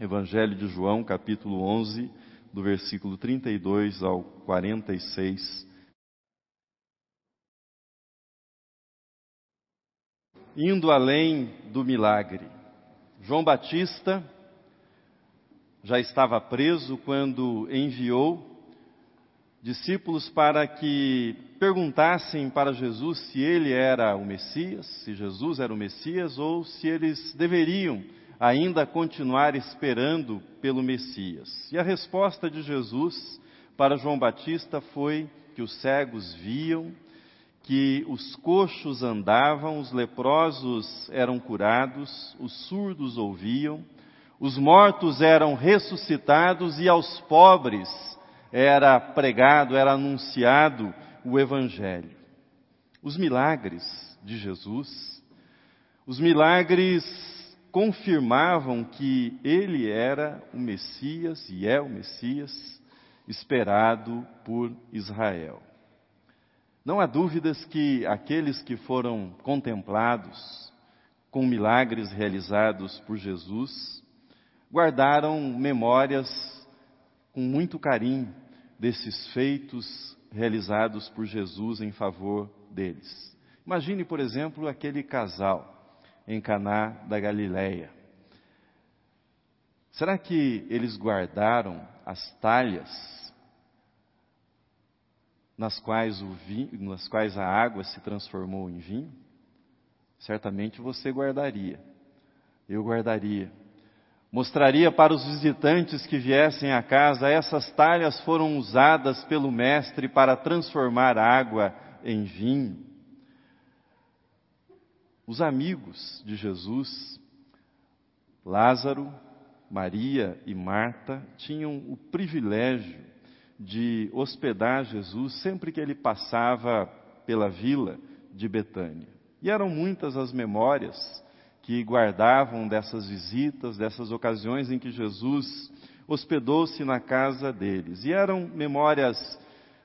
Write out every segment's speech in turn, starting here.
Evangelho de João, capítulo 11, do versículo 32 ao 46. Indo além do milagre. João Batista já estava preso quando enviou discípulos para que perguntassem para Jesus se ele era o Messias, se Jesus era o Messias ou se eles deveriam ainda continuar esperando pelo Messias. E a resposta de Jesus para João Batista foi que os cegos viam, que os coxos andavam, os leprosos eram curados, os surdos ouviam, os mortos eram ressuscitados e aos pobres era pregado, era anunciado o Evangelho. Os milagres de Jesus, os milagres confirmavam que ele era o Messias e é o Messias esperado por Israel. Não há dúvidas que aqueles que foram contemplados com milagres realizados por Jesus guardaram memórias com muito carinho desses feitos realizados por Jesus em favor deles. Imagine, por exemplo, aquele casal em Caná da Galileia. Será que eles guardaram as talhas nas quais, vinho, nas quais a água se transformou em vinho? Certamente você guardaria. Eu guardaria. Mostraria para os visitantes que viessem à casa, essas talhas foram usadas pelo Mestre para transformar água em vinho os amigos de Jesus, Lázaro, Maria e Marta, tinham o privilégio de hospedar Jesus sempre que ele passava pela vila de Betânia. E eram muitas as memórias que guardavam dessas visitas, dessas ocasiões em que Jesus hospedou-se na casa deles. E eram memórias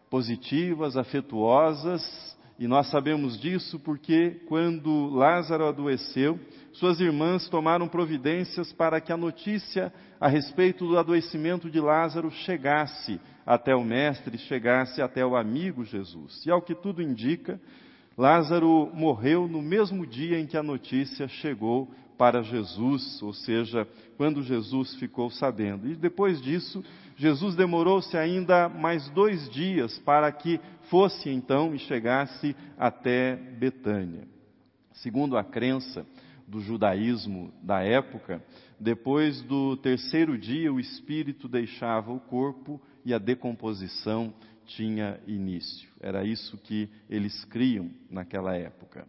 positivas, afetuosas, e nós sabemos disso porque, quando Lázaro adoeceu, suas irmãs tomaram providências para que a notícia a respeito do adoecimento de Lázaro chegasse até o Mestre, chegasse até o amigo Jesus. E ao que tudo indica, Lázaro morreu no mesmo dia em que a notícia chegou para Jesus, ou seja, quando Jesus ficou sabendo. E depois disso, Jesus demorou-se ainda mais dois dias para que fosse então e chegasse até Betânia. Segundo a crença do judaísmo da época, depois do terceiro dia o espírito deixava o corpo e a decomposição tinha início. Era isso que eles criam naquela época.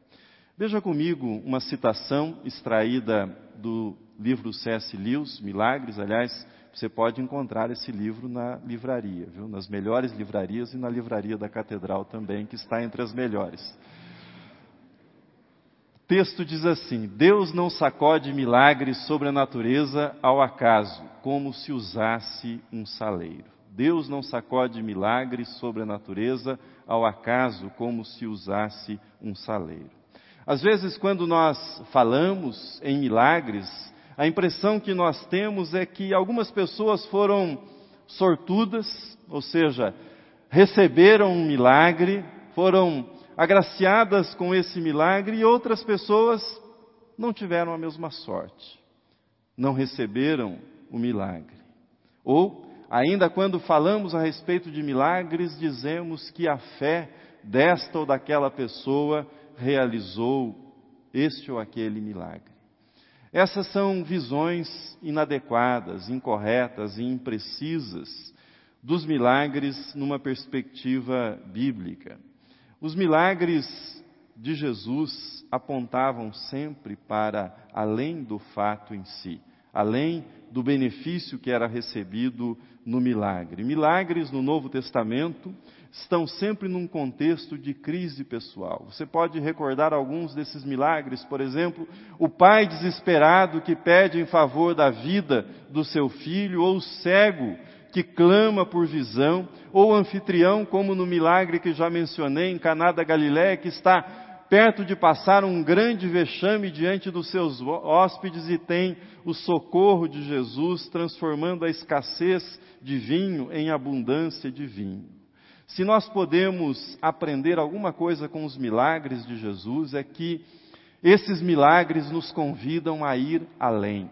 Veja comigo uma citação extraída do livro C.S. Lewis, Milagres, aliás, você pode encontrar esse livro na livraria, viu? nas melhores livrarias e na livraria da Catedral também, que está entre as melhores. O texto diz assim: Deus não sacode milagres sobre a natureza ao acaso, como se usasse um saleiro. Deus não sacode milagres sobre a natureza ao acaso, como se usasse um saleiro. Às vezes, quando nós falamos em milagres, a impressão que nós temos é que algumas pessoas foram sortudas, ou seja, receberam um milagre, foram agraciadas com esse milagre, e outras pessoas não tiveram a mesma sorte, não receberam o milagre. Ou, ainda quando falamos a respeito de milagres, dizemos que a fé desta ou daquela pessoa realizou este ou aquele milagre. Essas são visões inadequadas, incorretas e imprecisas dos milagres numa perspectiva bíblica. Os milagres de Jesus apontavam sempre para além do fato em si, além do benefício que era recebido no milagre. Milagres no Novo Testamento estão sempre num contexto de crise pessoal. Você pode recordar alguns desses milagres, por exemplo, o pai desesperado que pede em favor da vida do seu filho, ou o cego que clama por visão, ou o anfitrião, como no milagre que já mencionei em Caná da Galiléia, que está perto de passar um grande vexame diante dos seus hóspedes e tem o socorro de Jesus, transformando a escassez de vinho em abundância de vinho. Se nós podemos aprender alguma coisa com os milagres de Jesus, é que esses milagres nos convidam a ir além.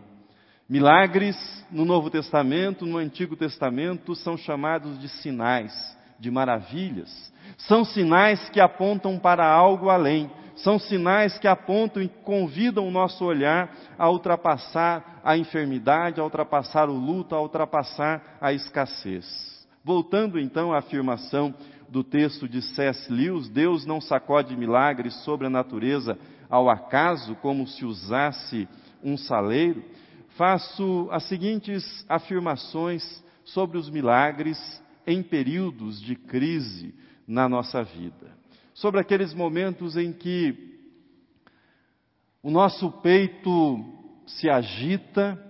Milagres no Novo Testamento, no Antigo Testamento, são chamados de sinais, de maravilhas. São sinais que apontam para algo além. São sinais que apontam e convidam o nosso olhar a ultrapassar a enfermidade, a ultrapassar o luto, a ultrapassar a escassez. Voltando então à afirmação do texto de C.S. Lewis, Deus não sacode milagres sobre a natureza ao acaso, como se usasse um saleiro, faço as seguintes afirmações sobre os milagres em períodos de crise na nossa vida. Sobre aqueles momentos em que o nosso peito se agita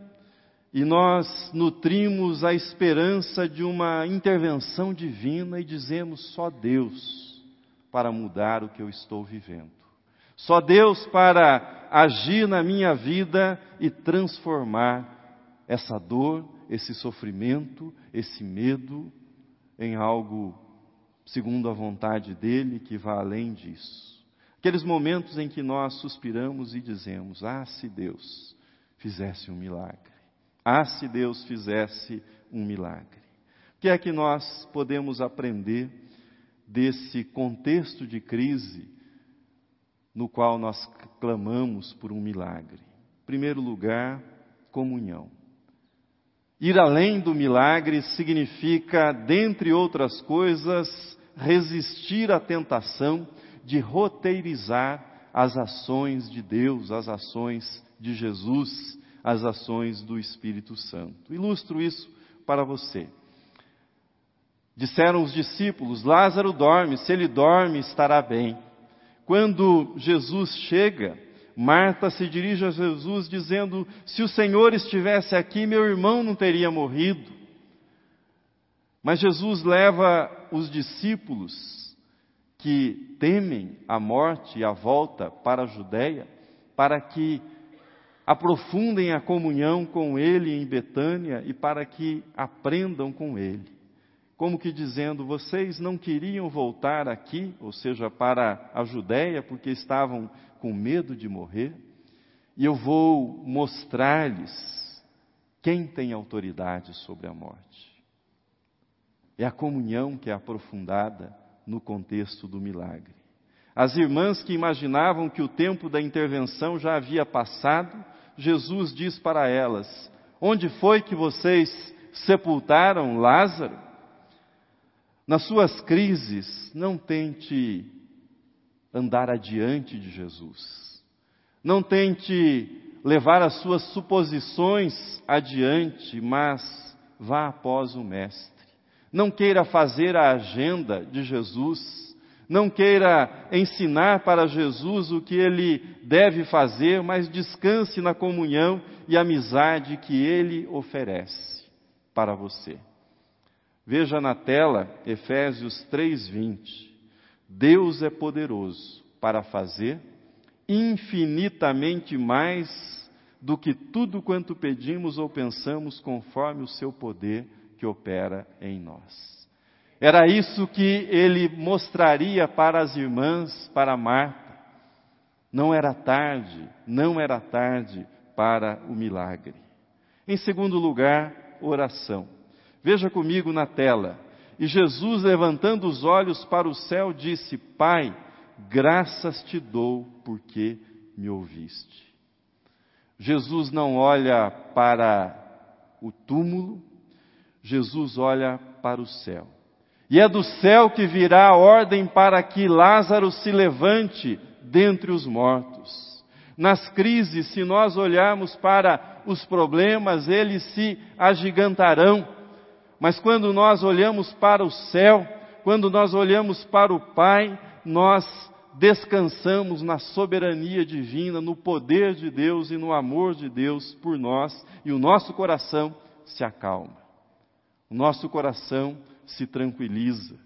e nós nutrimos a esperança de uma intervenção divina e dizemos só Deus para mudar o que eu estou vivendo. Só Deus para agir na minha vida e transformar essa dor, esse sofrimento, esse medo em algo segundo a vontade dele que vá além disso. Aqueles momentos em que nós suspiramos e dizemos: Ah, se Deus fizesse um milagre. Ah, se Deus fizesse um milagre. O que é que nós podemos aprender desse contexto de crise no qual nós clamamos por um milagre. Em primeiro lugar, comunhão. Ir além do milagre significa, dentre outras coisas, resistir à tentação de roteirizar as ações de Deus, as ações de Jesus, as ações do Espírito Santo. Ilustro isso para você. Disseram os discípulos: Lázaro dorme, se ele dorme, estará bem. Quando Jesus chega, Marta se dirige a Jesus dizendo: Se o Senhor estivesse aqui, meu irmão não teria morrido. Mas Jesus leva os discípulos que temem a morte e a volta para a Judéia, para que aprofundem a comunhão com Ele em Betânia e para que aprendam com Ele como que dizendo: vocês não queriam voltar aqui, ou seja, para a Judéia, porque estavam com medo de morrer, e eu vou mostrar-lhes quem tem autoridade sobre a morte. É a comunhão que é aprofundada no contexto do milagre. As irmãs que imaginavam que o tempo da intervenção já havia passado, Jesus diz para elas: Onde foi que vocês sepultaram Lázaro? Nas suas crises, não tente andar adiante de Jesus. Não tente levar as suas suposições adiante, mas vá após o Mestre. Não queira fazer a agenda de Jesus. Não queira ensinar para Jesus o que ele deve fazer, mas descanse na comunhão e amizade que ele oferece para você. Veja na tela Efésios 3:20. Deus é poderoso para fazer infinitamente mais do que tudo quanto pedimos ou pensamos, conforme o seu poder que opera em nós. Era isso que ele mostraria para as irmãs, para Marta. Não era tarde, não era tarde para o milagre. Em segundo lugar, oração. Veja comigo na tela. E Jesus, levantando os olhos para o céu, disse: Pai, graças te dou porque me ouviste. Jesus não olha para o túmulo, Jesus olha para o céu. E é do céu que virá a ordem para que Lázaro se levante dentre os mortos. Nas crises, se nós olharmos para os problemas, eles se agigantarão mas quando nós olhamos para o céu, quando nós olhamos para o Pai, nós descansamos na soberania divina, no poder de Deus e no amor de Deus por nós, e o nosso coração se acalma. Nosso coração se tranquiliza.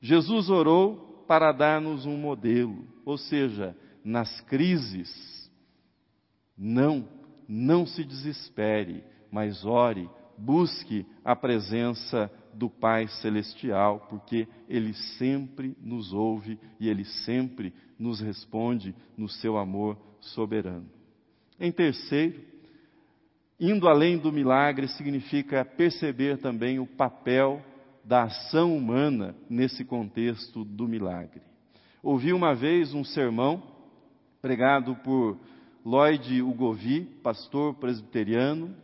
Jesus orou para dar-nos um modelo. Ou seja, nas crises, não, não se desespere, mas ore, busque a presença do Pai Celestial, porque Ele sempre nos ouve e Ele sempre nos responde no seu amor soberano. Em terceiro, indo além do milagre significa perceber também o papel da ação humana nesse contexto do milagre. Ouvi uma vez um sermão pregado por Lloyd Ugovi, pastor presbiteriano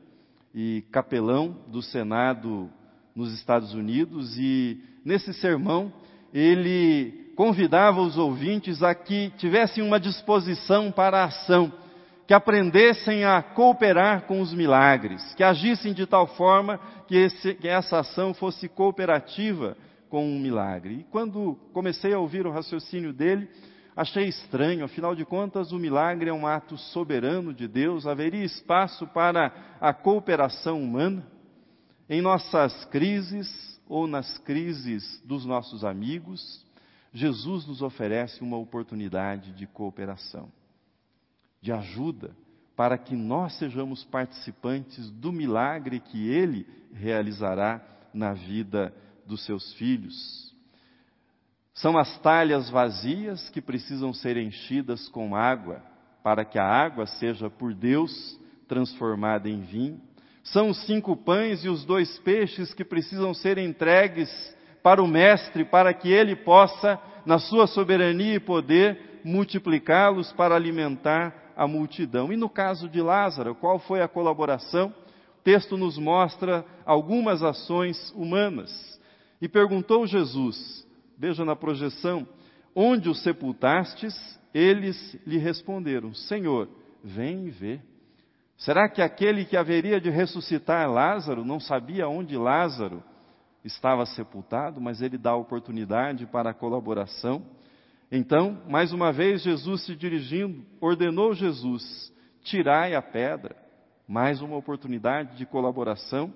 e capelão do Senado nos Estados Unidos, e nesse sermão ele convidava os ouvintes a que tivessem uma disposição para a ação, que aprendessem a cooperar com os milagres, que agissem de tal forma que, esse, que essa ação fosse cooperativa com um milagre. E quando comecei a ouvir o raciocínio dele, achei estranho, afinal de contas, o milagre é um ato soberano de Deus, haveria espaço para a cooperação humana em nossas crises ou nas crises dos nossos amigos. Jesus nos oferece uma oportunidade de cooperação, de ajuda, para que nós sejamos participantes do milagre que Ele realizará na vida dos seus filhos. São as talhas vazias que precisam ser enchidas com água, para que a água seja por Deus transformada em vinho. São os cinco pães e os dois peixes que precisam ser entregues para o Mestre, para que ele possa, na sua soberania e poder, multiplicá-los para alimentar a multidão. E no caso de Lázaro, qual foi a colaboração? O texto nos mostra algumas ações humanas. E perguntou Jesus, veja na projeção, onde o sepultastes? Eles lhe responderam, Senhor, vem vê. Será que aquele que haveria de ressuscitar Lázaro não sabia onde Lázaro estava sepultado, mas ele dá oportunidade para a colaboração. Então, mais uma vez, Jesus se dirigindo, ordenou Jesus: tirai a pedra. Mais uma oportunidade de colaboração.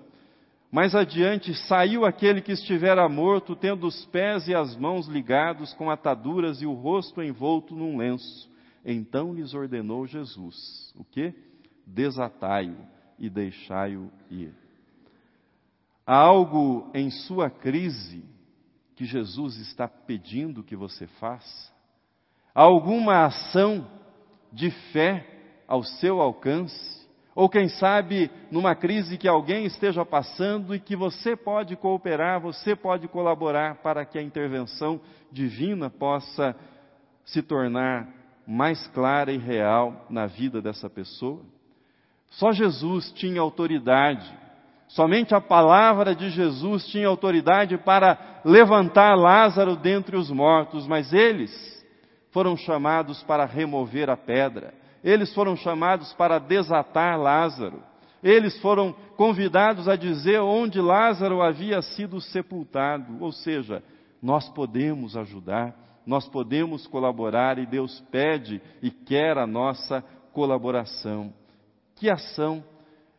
Mais adiante, saiu aquele que estivera morto, tendo os pés e as mãos ligados com ataduras e o rosto envolto num lenço. Então lhes ordenou Jesus: o que? Desatai-o e deixai-o ir. Há algo em sua crise que Jesus está pedindo que você faça? Alguma ação de fé ao seu alcance? Ou quem sabe numa crise que alguém esteja passando e que você pode cooperar, você pode colaborar para que a intervenção divina possa se tornar mais clara e real na vida dessa pessoa? Só Jesus tinha autoridade Somente a palavra de Jesus tinha autoridade para levantar Lázaro dentre os mortos, mas eles foram chamados para remover a pedra, eles foram chamados para desatar Lázaro, eles foram convidados a dizer onde Lázaro havia sido sepultado, ou seja, nós podemos ajudar, nós podemos colaborar e Deus pede e quer a nossa colaboração. Que ação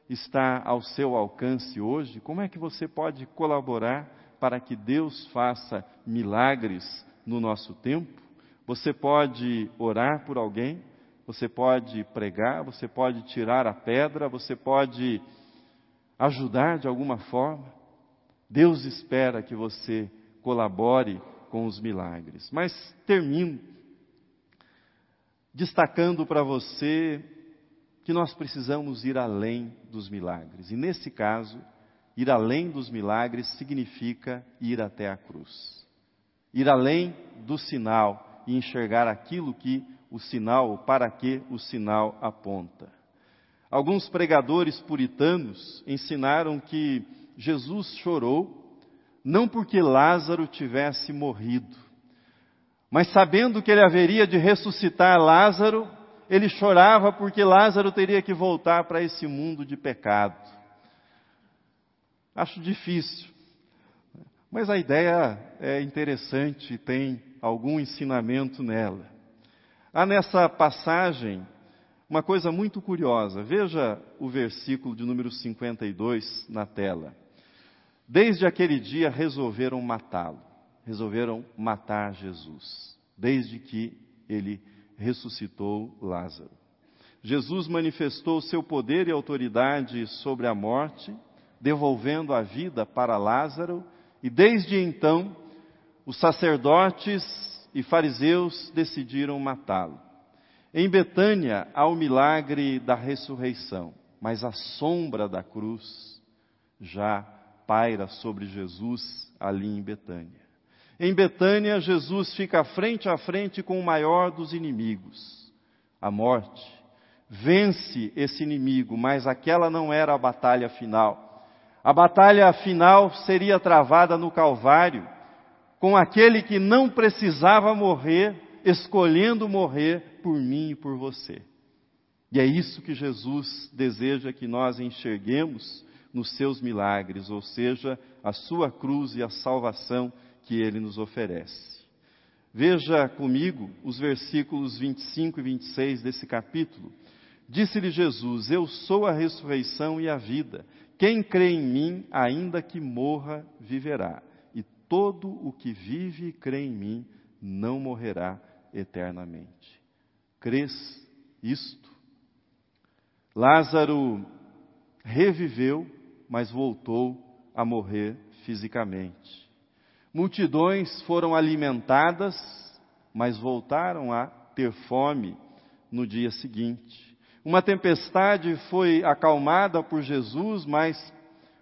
está ao seu alcance hoje? Como é que você pode colaborar para que Deus faça milagres no nosso tempo? Você pode orar por alguém, você pode pregar, você pode tirar a pedra, você pode ajudar de alguma forma. Deus espera que você colabore com os milagres. Mas termino destacando para você que nós precisamos ir além dos milagres. E nesse caso, ir além dos milagres significa ir até a cruz. Ir além do sinal e enxergar aquilo que o sinal, para que o sinal aponta. Alguns pregadores puritanos ensinaram que Jesus chorou não porque Lázaro tivesse morrido, mas sabendo que ele haveria de ressuscitar Lázaro, ele chorava porque Lázaro teria que voltar para esse mundo de pecado. Acho difícil, mas a ideia é interessante e tem algum ensinamento nela. Há nessa passagem uma coisa muito curiosa. Veja o versículo de número 52 na tela. Desde aquele dia resolveram matá-lo. resolveram matar Jesus, desde que ele ressuscitou Lázaro. Jesus manifestou seu poder e autoridade sobre a morte, devolvendo a vida para Lázaro, e desde então os sacerdotes e fariseus decidiram matá-lo. Em Betânia há o milagre da ressurreição, mas a sombra da cruz já paira sobre Jesus ali em Betânia. Em Betânia, Jesus fica frente a frente com o maior dos inimigos, a morte. Vence esse inimigo, mas aquela não era a batalha final. A batalha final seria travada no Calvário, com aquele que não precisava morrer, escolhendo morrer por mim e por você. E é isso que Jesus deseja que nós enxerguemos nos seus milagres, ou seja, a sua cruz e a salvação que ele nos oferece. Veja comigo os versículos 25 e 26 desse capítulo. Disse-lhe Jesus: Eu sou a ressurreição e a vida. Quem crê em mim, ainda que morra, viverá. E todo o que vive e crê em mim não morrerá eternamente. Crês isto? Lázaro reviveu, mas voltou a morrer fisicamente. Multidões foram alimentadas, mas voltaram a ter fome no dia seguinte. Uma tempestade foi acalmada por Jesus, mas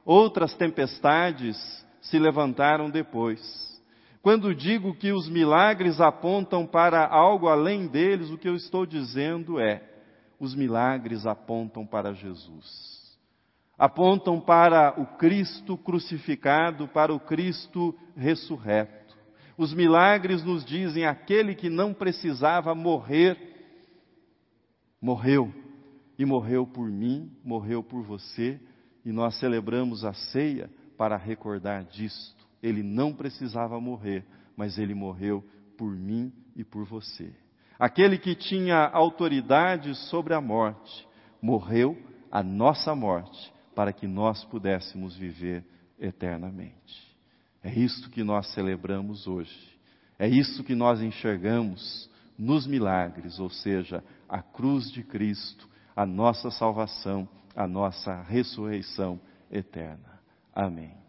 outras tempestades se levantaram depois. Quando digo que os milagres apontam para algo além deles, o que eu estou dizendo é: os milagres apontam para Jesus apontam para o Cristo crucificado, para o Cristo ressurreto. Os milagres nos dizem aquele que não precisava morrer, morreu. E morreu por mim, morreu por você, e nós celebramos a ceia para recordar disto. Ele não precisava morrer, mas ele morreu por mim e por você. Aquele que tinha autoridade sobre a morte, morreu a nossa morte para que nós pudéssemos viver eternamente. É isto que nós celebramos hoje. É isso que nós enxergamos nos milagres, ou seja, a cruz de Cristo, a nossa salvação, a nossa ressurreição eterna. Amém.